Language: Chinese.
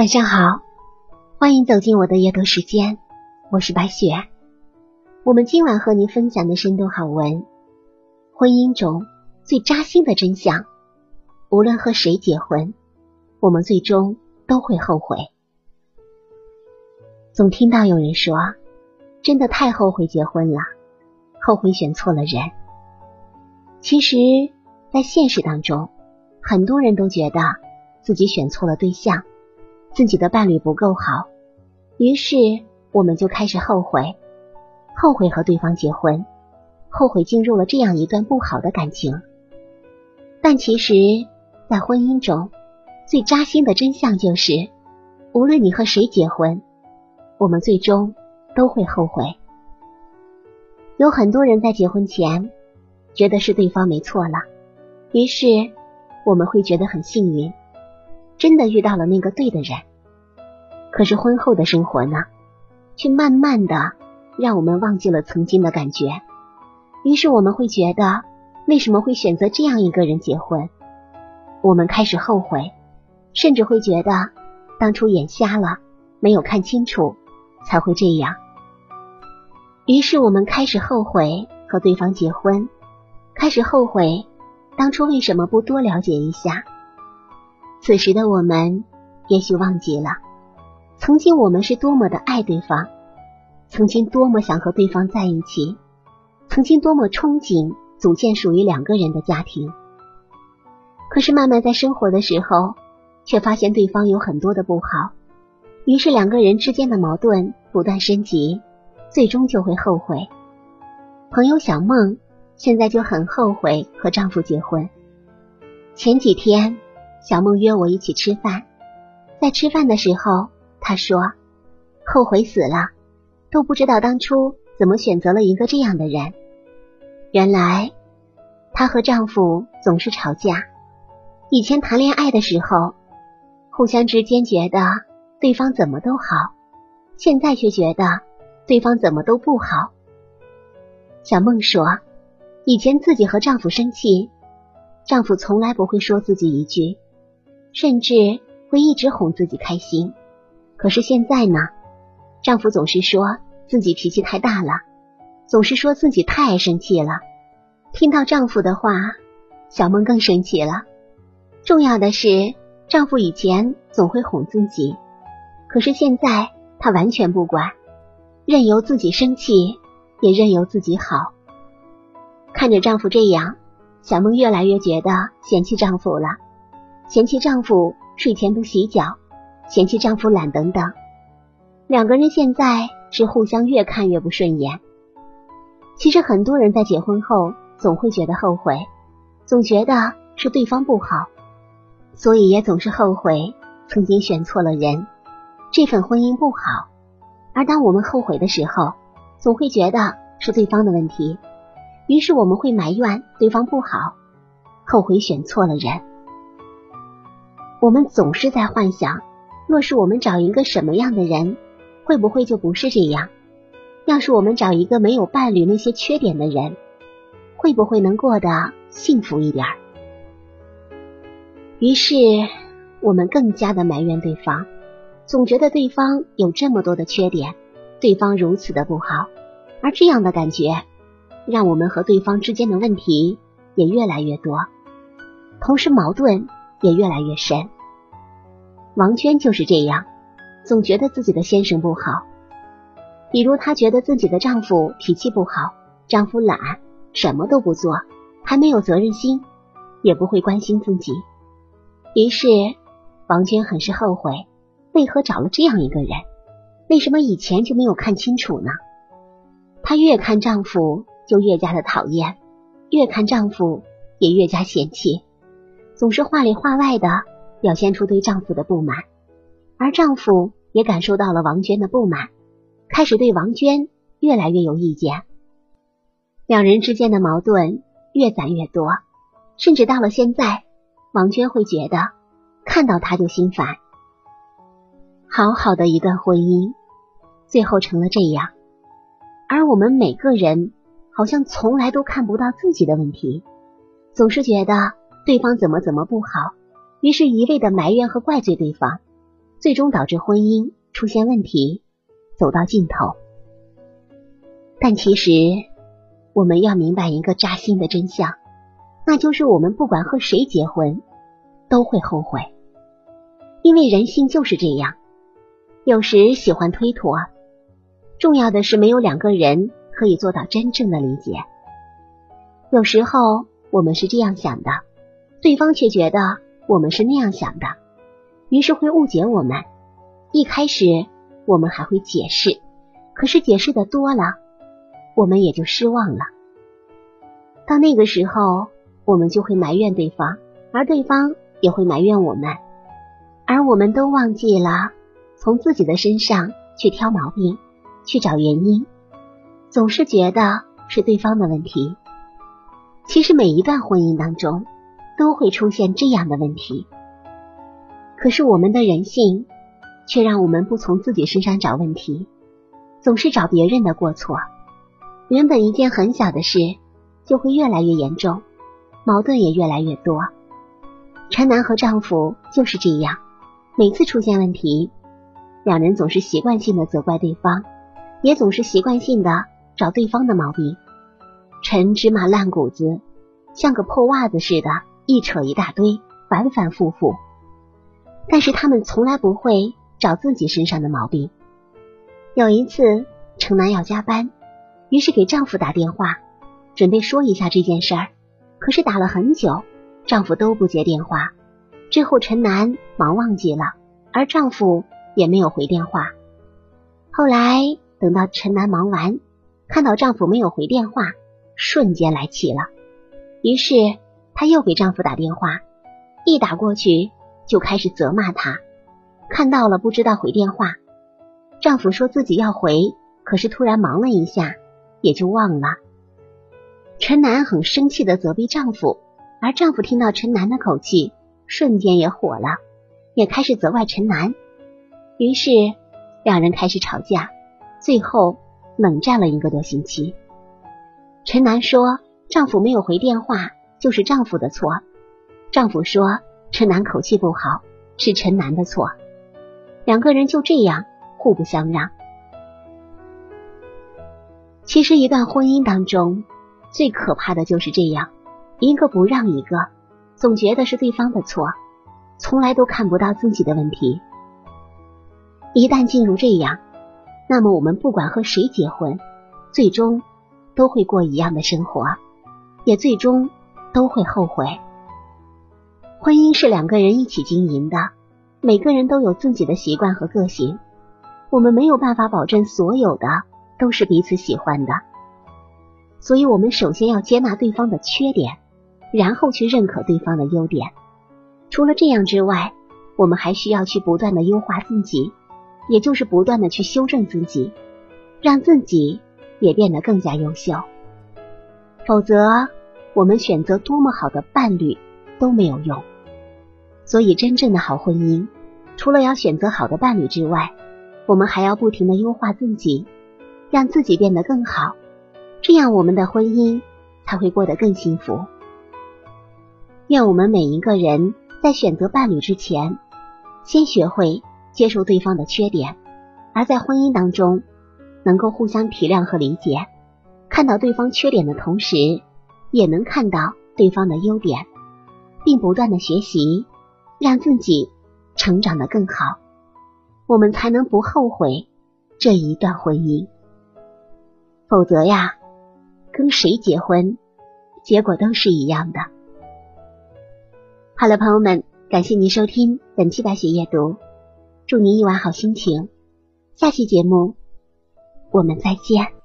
晚上好，欢迎走进我的阅读时间，我是白雪。我们今晚和您分享的深度好文：婚姻中最扎心的真相。无论和谁结婚，我们最终都会后悔。总听到有人说，真的太后悔结婚了，后悔选错了人。其实，在现实当中，很多人都觉得自己选错了对象。自己的伴侣不够好，于是我们就开始后悔，后悔和对方结婚，后悔进入了这样一段不好的感情。但其实，在婚姻中最扎心的真相就是，无论你和谁结婚，我们最终都会后悔。有很多人在结婚前觉得是对方没错了，于是我们会觉得很幸运。真的遇到了那个对的人，可是婚后的生活呢，却慢慢的让我们忘记了曾经的感觉。于是我们会觉得，为什么会选择这样一个人结婚？我们开始后悔，甚至会觉得当初眼瞎了，没有看清楚，才会这样。于是我们开始后悔和对方结婚，开始后悔当初为什么不多了解一下。此时的我们，也许忘记了，曾经我们是多么的爱对方，曾经多么想和对方在一起，曾经多么憧憬组建属于两个人的家庭。可是慢慢在生活的时候，却发现对方有很多的不好，于是两个人之间的矛盾不断升级，最终就会后悔。朋友小梦现在就很后悔和丈夫结婚，前几天。小梦约我一起吃饭，在吃饭的时候，她说后悔死了，都不知道当初怎么选择了一个这样的人。原来她和丈夫总是吵架，以前谈恋爱的时候，互相之间觉得对方怎么都好，现在却觉得对方怎么都不好。小梦说，以前自己和丈夫生气，丈夫从来不会说自己一句。甚至会一直哄自己开心，可是现在呢，丈夫总是说自己脾气太大了，总是说自己太爱生气了。听到丈夫的话，小梦更生气了。重要的是，丈夫以前总会哄自己，可是现在他完全不管，任由自己生气，也任由自己好。看着丈夫这样，小梦越来越觉得嫌弃丈夫了。嫌弃丈夫睡前不洗脚，嫌弃丈夫懒等等，两个人现在是互相越看越不顺眼。其实很多人在结婚后总会觉得后悔，总觉得是对方不好，所以也总是后悔曾经选错了人，这份婚姻不好。而当我们后悔的时候，总会觉得是对方的问题，于是我们会埋怨对方不好，后悔选错了人。我们总是在幻想，若是我们找一个什么样的人，会不会就不是这样？要是我们找一个没有伴侣那些缺点的人，会不会能过得幸福一点？于是我们更加的埋怨对方，总觉得对方有这么多的缺点，对方如此的不好，而这样的感觉，让我们和对方之间的问题也越来越多，同时矛盾。也越来越深。王娟就是这样，总觉得自己的先生不好，比如她觉得自己的丈夫脾气不好，丈夫懒，什么都不做，还没有责任心，也不会关心自己。于是王娟很是后悔，为何找了这样一个人？为什么以前就没有看清楚呢？她越看丈夫就越加的讨厌，越看丈夫也越加嫌弃。总是话里话外的表现出对丈夫的不满，而丈夫也感受到了王娟的不满，开始对王娟越来越有意见。两人之间的矛盾越攒越多，甚至到了现在，王娟会觉得看到他就心烦。好好的一段婚姻，最后成了这样，而我们每个人好像从来都看不到自己的问题，总是觉得。对方怎么怎么不好，于是一味的埋怨和怪罪对方，最终导致婚姻出现问题，走到尽头。但其实，我们要明白一个扎心的真相，那就是我们不管和谁结婚，都会后悔，因为人性就是这样，有时喜欢推脱。重要的是，没有两个人可以做到真正的理解。有时候我们是这样想的，对方却觉得我们是那样想的，于是会误解我们。一开始我们还会解释，可是解释的多了，我们也就失望了。到那个时候，我们就会埋怨对方，而对方也会埋怨我们，而我们都忘记了从自己的身上去挑毛病，去找原因，总是觉得是对方的问题。其实每一段婚姻当中都会出现这样的问题，可是我们的人性却让我们不从自己身上找问题，总是找别人的过错。原本一件很小的事，就会越来越严重，矛盾也越来越多。陈楠和丈夫就是这样，每次出现问题，两人总是习惯性的责怪对方，也总是习惯性的找对方的毛病。陈芝麻烂谷子，像个破袜子似的，一扯一大堆，反反复复。但是他们从来不会找自己身上的毛病。有一次，程楠要加班，于是给丈夫打电话，准备说一下这件事儿。可是打了很久，丈夫都不接电话。之后陈楠忙忘记了，而丈夫也没有回电话。后来等到陈楠忙完，看到丈夫没有回电话。瞬间来气了，于是她又给丈夫打电话，一打过去就开始责骂他。看到了不知道回电话，丈夫说自己要回，可是突然忙了一下，也就忘了。陈楠很生气的责备丈夫，而丈夫听到陈楠的口气，瞬间也火了，也开始责怪陈楠。于是两人开始吵架，最后冷战了一个多星期。陈楠说：“丈夫没有回电话，就是丈夫的错。”丈夫说：“陈楠口气不好，是陈楠的错。”两个人就这样互不相让。其实，一段婚姻当中最可怕的就是这样，一个不让一个，总觉得是对方的错，从来都看不到自己的问题。一旦进入这样，那么我们不管和谁结婚，最终。都会过一样的生活，也最终都会后悔。婚姻是两个人一起经营的，每个人都有自己的习惯和个性，我们没有办法保证所有的都是彼此喜欢的。所以，我们首先要接纳对方的缺点，然后去认可对方的优点。除了这样之外，我们还需要去不断的优化自己，也就是不断的去修正自己，让自己。也变得更加优秀，否则我们选择多么好的伴侣都没有用。所以，真正的好婚姻，除了要选择好的伴侣之外，我们还要不停的优化自己，让自己变得更好，这样我们的婚姻才会过得更幸福。愿我们每一个人在选择伴侣之前，先学会接受对方的缺点，而在婚姻当中。能够互相体谅和理解，看到对方缺点的同时，也能看到对方的优点，并不断的学习，让自己成长的更好，我们才能不后悔这一段婚姻。否则呀，跟谁结婚，结果都是一样的。好了，朋友们，感谢您收听本期白雪夜读，祝您一晚好心情，下期节目。我们再见。